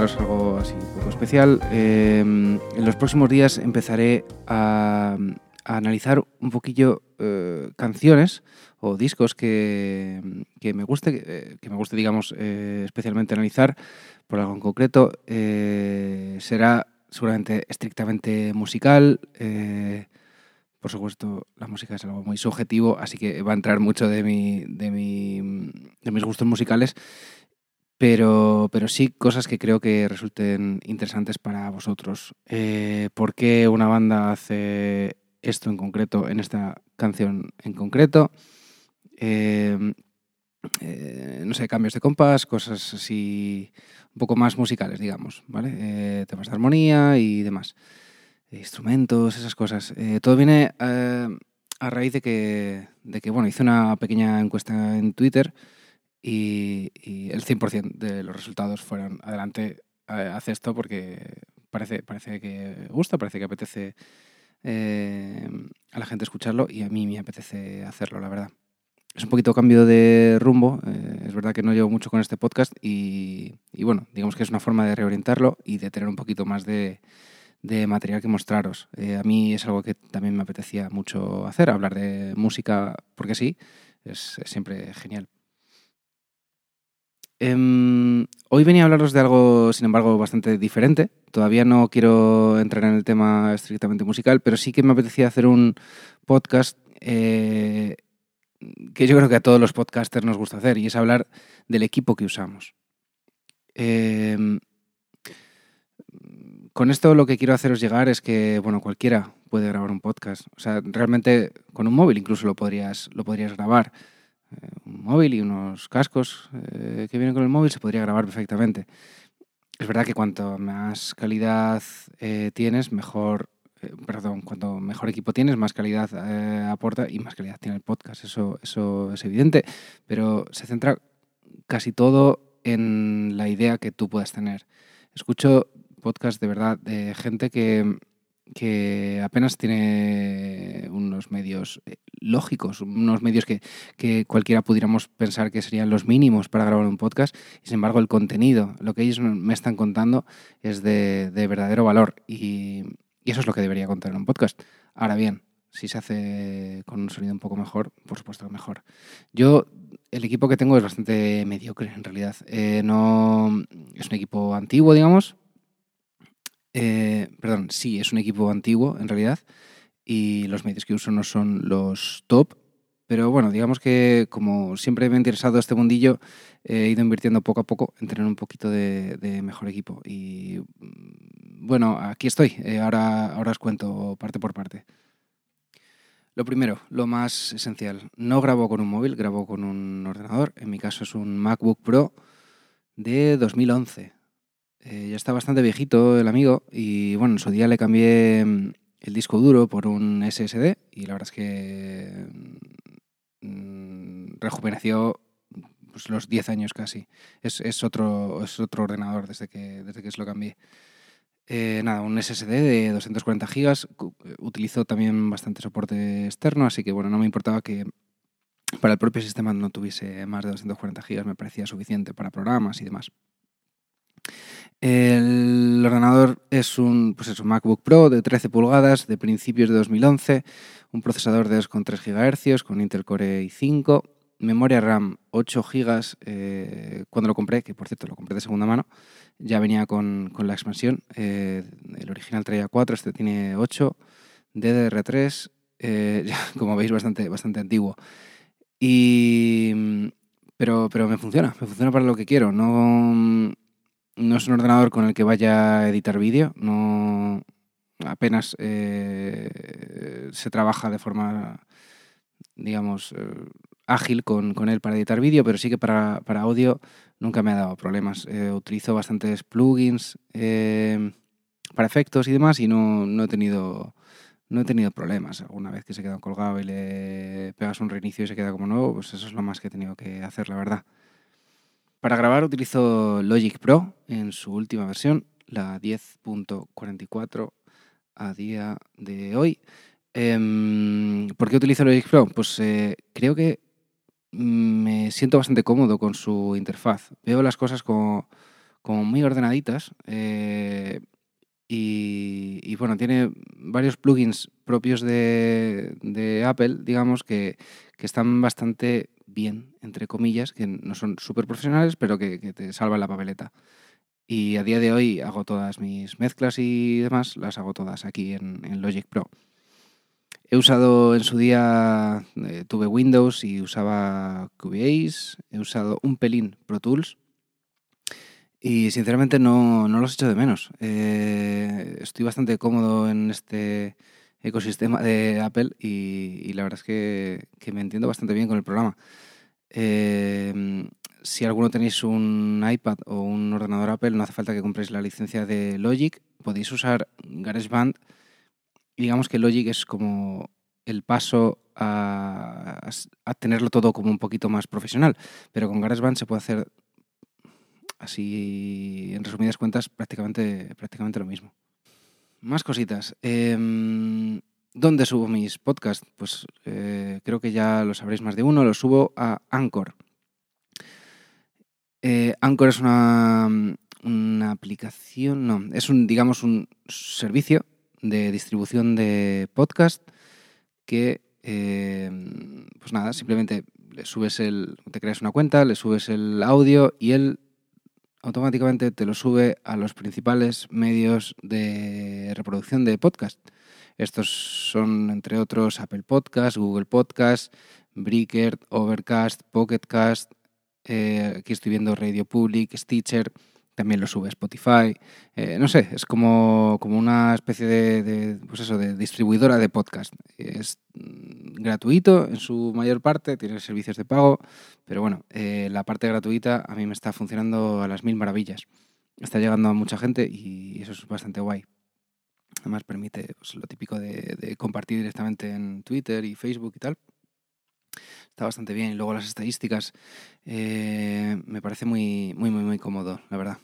que contaros algo así un poco especial. Eh, en los próximos días empezaré a, analizar un poquillo eh, canciones o discos que, me guste, eh, que me guste, digamos, especialmente analizar por algo en concreto. será seguramente estrictamente musical. por supuesto, la música es algo muy subjetivo, así que va a entrar mucho de, mi, de, mi, de mis gustos musicales pero, pero sí cosas que creo que resulten interesantes para vosotros. Eh, ¿Por qué una banda hace esto en concreto, en esta canción en concreto? Em, eh, no sé, cambios de compás, cosas así un poco más musicales, digamos, ¿vale? Eh, temas de armonía y demás. Instrumentos, esas cosas. todo viene a raíz de que, de que, bueno, hice una pequeña encuesta en Twitter y, el 100% de los resultados fueron adelante, haz esto porque parece, parece que gusta, parece que apetece eh, a la gente escucharlo y a mí me apetece hacerlo, la verdad. Es un poquito cambio de rumbo, eh, es verdad que no llevo mucho con este podcast y, bueno, digamos que es una forma de reorientarlo y de tener un poquito más de, material que mostraros. Eh, a mí es algo que también me apetecía mucho hacer, hablar de música porque sí, es siempre genial. Em, hoy venía a hablaros de algo, sin embargo, bastante diferente. Todavía no quiero entrar en el tema estrictamente musical, pero sí que me apetecía hacer un podcast eh, que yo creo que a todos los podcasters nos gusta hacer, y es hablar del equipo que usamos. Em, con esto lo que quiero haceros llegar es que, bueno, cualquiera puede grabar un podcast. O sea, realmente con un móvil incluso lo podrías, lo podrías grabar. Eh, un móvil y unos cascos eh, que vienen con el móvil, se podría grabar perfectamente. Es verdad que cuanto más calidad eh, tienes, mejor, perdón, cuanto mejor equipo tienes, más calidad aporta y más calidad tiene el podcast. Eso, eso es evidente, pero se centra casi todo en la idea que tú puedas tener. Escucho podcasts de verdad de gente que que apenas tiene unos medios eh, lógicos, unos medios que, cualquiera pudiéramos pensar que serían los mínimos para grabar un podcast, y sin embargo el contenido, lo que ellos me están contando es de, verdadero valor y, eso es lo que debería contar en un podcast. Ahora bien, si se hace con un sonido un poco mejor, por supuesto que mejor. Yo, el equipo que tengo es bastante mediocre en realidad. Eh, no, es un equipo antiguo, digamos, eh, perdón, sí, es un equipo antiguo en realidad y los medios que uso no son los top, pero bueno, digamos que como siempre me ha interesado este mundillo, he ido invirtiendo poco a poco en tener un poquito de, mejor equipo. Y mm, bueno, aquí estoy, eh, ahora, ahora os cuento parte por parte. Lo primero, lo más esencial, no grabo con un móvil, grabo con un ordenador. En mi caso es un MacBook Pro de 2011. Eh, ya está bastante viejito el amigo y bueno, en su día le cambié mm, el disco duro por un SSD y la verdad es que mm, rejuveneció pues, los 10 años casi. Es, otro, es otro ordenador desde que, desde que se lo cambié. Eh, nada, un SSD de 240 gigas. Utilizo también bastante soporte externo, así que bueno, no me importaba que para el propio sistema no tuviese más de 240 gigas, me parecía suficiente para programas y demás. El ordenador es un, pues es un MacBook Pro de 13 pulgadas de principios de 2011, un procesador de 2,3 GHz con Intel Core i5, memoria RAM 8 GB. Eh, cuando lo compré, que por cierto lo compré de segunda mano, ya venía con, la expansión. Eh, el original traía 4, este tiene 8, DDR3, eh, como veis bastante, bastante antiguo. Y, pero, pero me funciona, me funciona para lo que quiero. No, no es un ordenador con el que vaya a editar vídeo, no apenas eh, se trabaja de forma, digamos, eh, ágil con, él para editar vídeo, pero sí que para, audio nunca me ha dado problemas. Eh, utilizo bastantes plugins para efectos y demás y no, no, he tenido no he tenido problemas. Alguna vez que se queda colgado y le pegas un reinicio y se queda como nuevo, pues eso es lo más que he tenido que hacer, la verdad. Para grabar utilizo Logic Pro en su última versión, la 10.44 a día de hoy. Em, ¿Por qué utilizo Logic Pro? Pues eh, creo que me siento bastante cómodo con su interfaz. Veo las cosas como, muy ordenaditas. Eh, y, bueno, tiene varios plugins propios de, Apple, digamos, que, están bastante bien, entre comillas, que no son súper profesionales, pero que, te salvan la papeleta. Y a día de hoy hago todas mis mezclas y demás, las hago todas aquí en Logic Pro. He usado en su día, eh, tuve Windows y usaba Cubase, he usado un pelín Pro Tools y sinceramente no, no los echo de menos. Eh, estoy bastante cómodo en este ecosistema de Apple y, la verdad es que, me entiendo bastante bien con el programa. Eh, si alguno tenéis un iPad o un ordenador Apple, no hace falta que compréis la licencia de Logic. Podéis usar GarageBand digamos que Logic es como el paso a, tenerlo todo como un poquito más profesional. Pero con GarageBand se puede hacer así, en resumidas cuentas, prácticamente, prácticamente lo mismo. Más cositas. Em, ¿Dónde subo mis podcasts? Pues eh, creo que ya lo sabréis más de uno. Lo subo a Anchor. Eh, Anchor es una, una aplicación, no, es un, digamos, un servicio de distribución de podcast que, eh, pues nada, simplemente le subes el, te creas una cuenta, le subes el audio y él automáticamente te lo sube a los principales medios de reproducción de podcast. Estos son, entre otros, Apple Podcast, Google Podcast, Breaker, Overcast, Pocketcast, eh, aquí estoy viendo Radio Public, Stitcher, también lo sube Spotify. Eh, no sé, es como, como una especie de, pues eso, de distribuidora de podcast. Es gratuito en su mayor parte, tiene servicios de pago, pero bueno, eh, la parte gratuita a mí me está funcionando a las mil maravillas. Está llegando a mucha gente y eso es bastante guay. Además permite pues, lo típico de compartir directamente en Twitter y Facebook y tal está bastante bien. Y luego las estadísticas eh, me parece muy, muy, muy, muy cómodo, la verdad.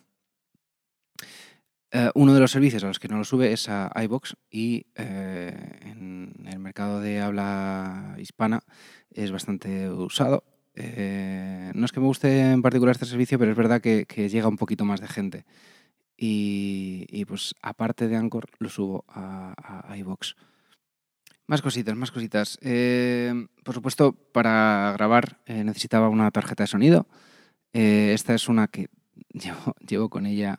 Eh, uno de los servicios a los que no lo sube es a iBox y eh, en el mercado de habla hispana es bastante usado. no es que me guste en particular este servicio, pero es verdad que, llega un poquito más de gente. Y, pues aparte de Anchor, lo subo a, a iBox. Más cositas, más cositas. Eh, por supuesto, para grabar eh, necesitaba una tarjeta de sonido. Eh, esta es una que llevo, con ella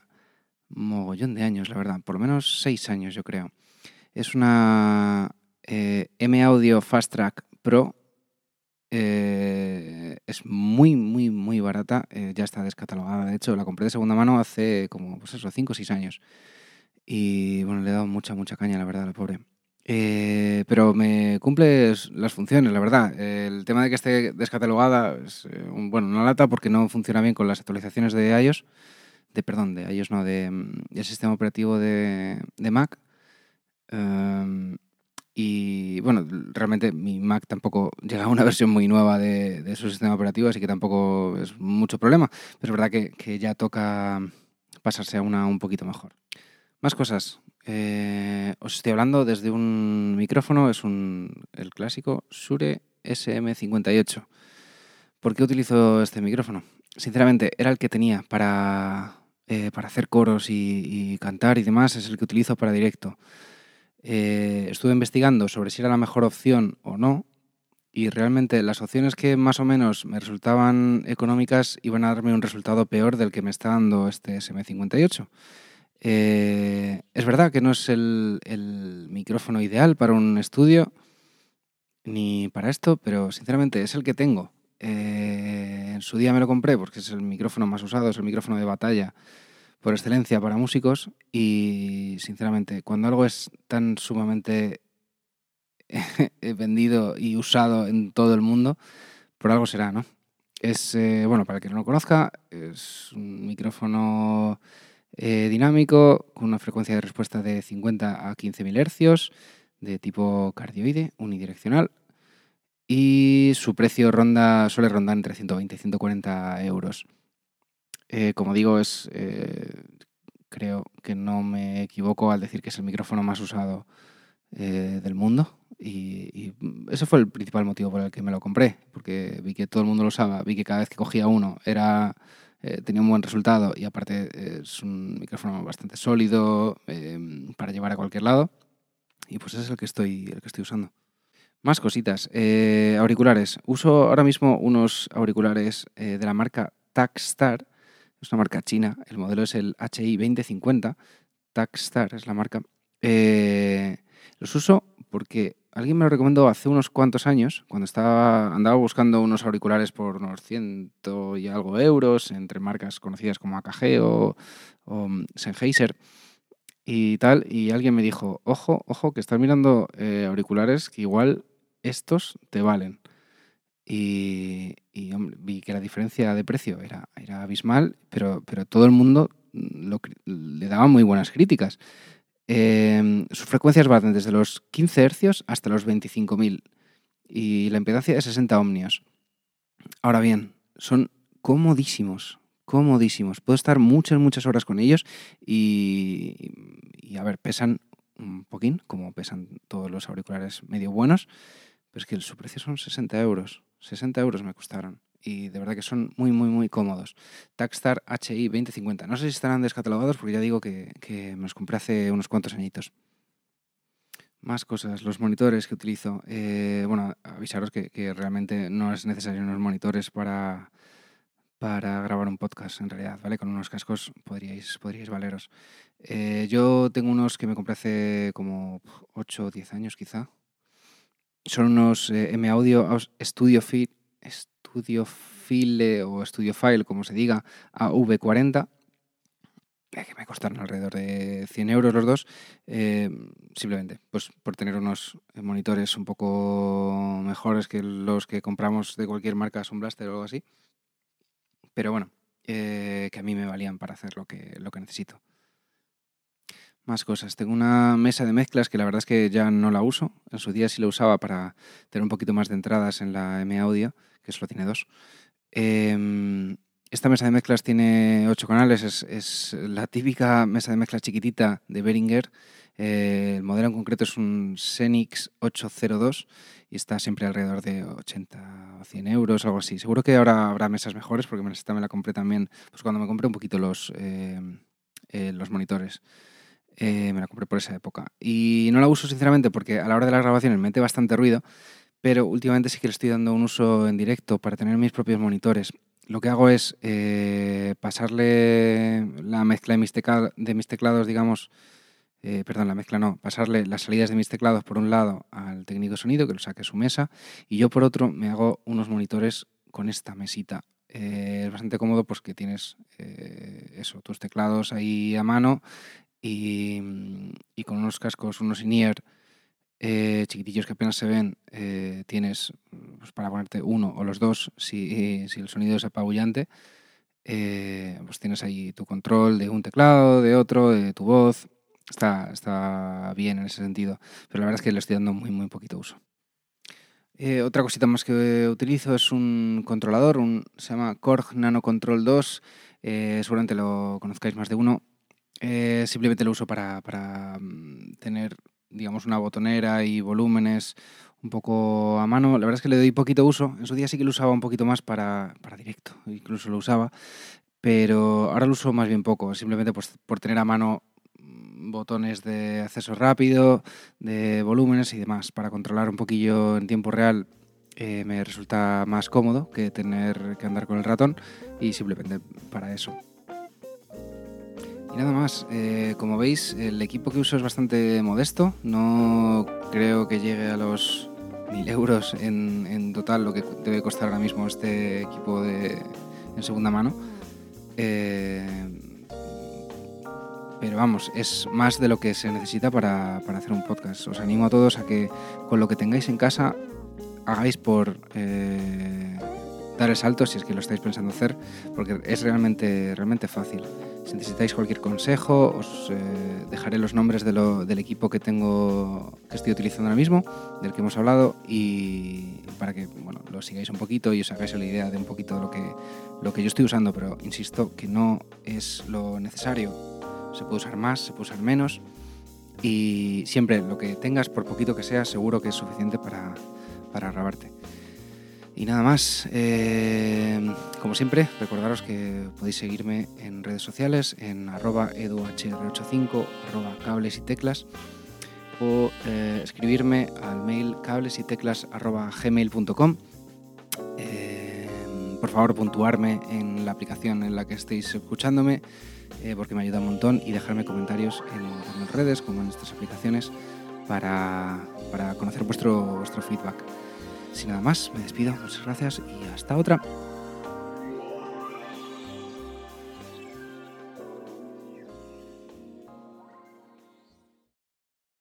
mogollón de años, la verdad. Por lo menos seis años, yo creo. Es una M Audio Fast Track Pro. es muy, muy, muy barata. ya está descatalogada. De hecho, la compré de segunda mano hace como, pues eso, cinco o seis años. Y bueno, le he dado mucha, mucha caña, la verdad, la pobre. Eh, pero me cumple las funciones, la verdad. El tema de que esté descatalogada es eh, bueno, una lata porque no funciona bien con las actualizaciones de iOS, de perdón, de iOS no, de, mm, sistema operativo de, Mac. Em, y bueno, realmente mi Mac tampoco llega a una versión muy nueva de, su sistema operativo, así que tampoco es mucho problema. Pero es verdad que, que ya toca pasarse a una un poquito mejor. Más cosas. Eh, os estoy hablando desde un micrófono, es un, el clásico Shure SM58. ¿Por qué utilizo este micrófono? Sinceramente, era el que tenía para, eh, para hacer coros y, cantar y demás, es el que utilizo para directo. Eh, estuve investigando sobre si era la mejor opción o no, y realmente las opciones que más o menos me resultaban económicas iban a darme un resultado peor del que me está dando este SM58. Eh, es verdad que no es el, micrófono ideal para un estudio ni para esto, pero sinceramente es el que tengo. Eh, en su día me lo compré porque es el micrófono más usado, es el micrófono de batalla por excelencia para músicos y sinceramente cuando algo es tan sumamente vendido y usado en todo el mundo, por algo será, ¿no? Es, eh, bueno, para quien no lo conozca, es un micrófono eh, dinámico, con una frecuencia de respuesta de 50 a 15.000 hercios, de tipo cardioide, unidireccional, y su precio ronda, suele rondar entre 120 y 140 euros. Eh, como digo, es, eh, creo que no me equivoco al decir que es el micrófono más usado eh, del mundo. Y, ese fue el principal motivo por el que me lo compré, porque vi que todo el mundo lo usaba, vi que cada vez que cogía uno era eh, tenía un buen resultado y aparte es un micrófono bastante sólido em, para llevar a cualquier lado. Y pues ese es el que estoy, el que estoy usando. Más cositas. Eh, auriculares. Uso ahora mismo unos auriculares de la marca Takstar. Es una marca china. El modelo es el HI 2050. Takstar es la marca. los uso porque alguien me lo recomendó hace unos cuantos años, cuando estaba, andaba buscando unos auriculares por unos ciento y algo euros, entre marcas conocidas como AKG o, Sennheiser y tal, y alguien me dijo, ojo, ojo, que estás mirando eh, auriculares que igual estos te valen. Y, vi que la diferencia de precio era, abismal, pero, todo el mundo le daba muy buenas críticas. Em, sus frecuencias van desde los 15 hercios hasta los 25.000 y la impedancia de 60 ohmios. Ahora bien, son comodísimos, comodísimos. Puedo estar muchas, muchas horas con ellos y, a ver, pesan un poquín, como pesan todos los auriculares medio buenos, es que su precio son 60 euros. 60 euros me costaron y de verdad que son muy, muy, muy cómodos. Takstar HI 2050. No sé si estarán descatalogados porque ya digo que, me los compré hace unos cuantos añitos. Más cosas, los monitores que utilizo. Eh, bueno, avisaros que, realmente no es necesario unos monitores para, para grabar un podcast, en realidad, ¿vale? Con unos cascos podríais, podríais valeros. Eh, yo tengo unos que me compré hace como 8 o 10 años quizá. Son unos eh, M Audio Studio Fit, File o Studio File, como se diga, a V40, que me costaron alrededor de 100 euros los dos, eh, simplemente pues por tener unos monitores un poco mejores que los que compramos de cualquier marca, Sun Blaster o algo así. Pero bueno, eh, que a mí me valían para hacer lo que, lo que necesito. Más cosas. Tengo una mesa de mezclas que la verdad es que ya no la uso. En su día sí la usaba para tener un poquito más de entradas en la M Audio que solo tiene dos. Em, esta mesa de mezclas tiene ocho canales, es, la típica mesa de mezclas chiquitita de Behringer. Eh, el modelo en concreto es un Xenix 802 y está siempre alrededor de 80 o 100 euros, algo así. Seguro que ahora habrá mesas mejores porque esta me la compré también pues cuando me compré un poquito los, em, eh, los monitores. Eh, me la compré por esa época. Y no la uso sinceramente porque a la hora de las grabaciones me mete bastante ruido pero últimamente sí que le estoy dando un uso en directo para tener mis propios monitores. Lo que hago es eh, pasarle la mezcla de mis, teclados, digamos, eh, perdón, la mezcla no, pasarle las salidas de mis teclados por un lado al técnico de sonido, que lo saque su mesa, y yo por otro me hago unos monitores con esta mesita. Eh, es bastante cómodo pues que tienes eso, tus teclados ahí a mano y, y con unos cascos, unos in-ear eh, chiquitillos que apenas se ven, eh, tienes pues, para ponerte uno o los dos si, el sonido es apabullante. Eh, pues tienes ahí tu control de un teclado, de otro, de tu voz. Está, está bien en ese sentido, pero la verdad es que le estoy dando muy, muy poquito uso. otra cosita más que utilizo es un controlador, un, se llama Korg Nano Control 2. seguramente lo conozcáis más de uno. Simplemente lo uso para, para mm, tener digamos, una botonera y volúmenes un poco a mano. La verdad es que le doy poquito uso. En su día sí que lo usaba un poquito más para, para directo, incluso lo usaba. Pero ahora lo uso más bien poco, simplemente pues, por tener a mano mm, botones de acceso rápido, de volúmenes y demás. Para controlar un poquillo en tiempo real eh, me resulta más cómodo que tener que andar con el ratón y simplemente para eso nada más, eh, como veis, el equipo que uso es bastante modesto. No creo que llegue a los 1000 euros en, total lo que debe costar ahora mismo este equipo de, en segunda mano. Eh, pero vamos, es más de lo que se necesita para, hacer un podcast. Os animo a todos a que con lo que tengáis en casa hagáis por eh, dar el salto si es que lo estáis pensando hacer, porque es realmente, realmente fácil. Si necesitáis cualquier consejo, os eh, dejaré los nombres del equipo que tengo, que estoy utilizando ahora mismo, del que hemos hablado, y para que bueno, lo sigáis un poquito y os hagáis la idea de un poquito lo que, lo que yo estoy usando, pero insisto que no es lo necesario. Se puede usar más, se puede usar menos. Y siempre lo que tengas, por poquito que sea, seguro que es suficiente para, para grabarte. Y nada más, eh, como siempre, recordaros que podéis seguirme en redes sociales, en arroba eduhr85, arroba cables y teclas, o eh, escribirme al mail cables y teclas arroba gmail.com. Eh, por favor, puntuarme en la aplicación en la que estéis escuchándome, porque me ayuda un montón, y dejarme comentarios en, las redes como en estas aplicaciones para, para conocer vuestro, vuestro feedback. Sin nada más, me despido. Muchas gracias y hasta otra.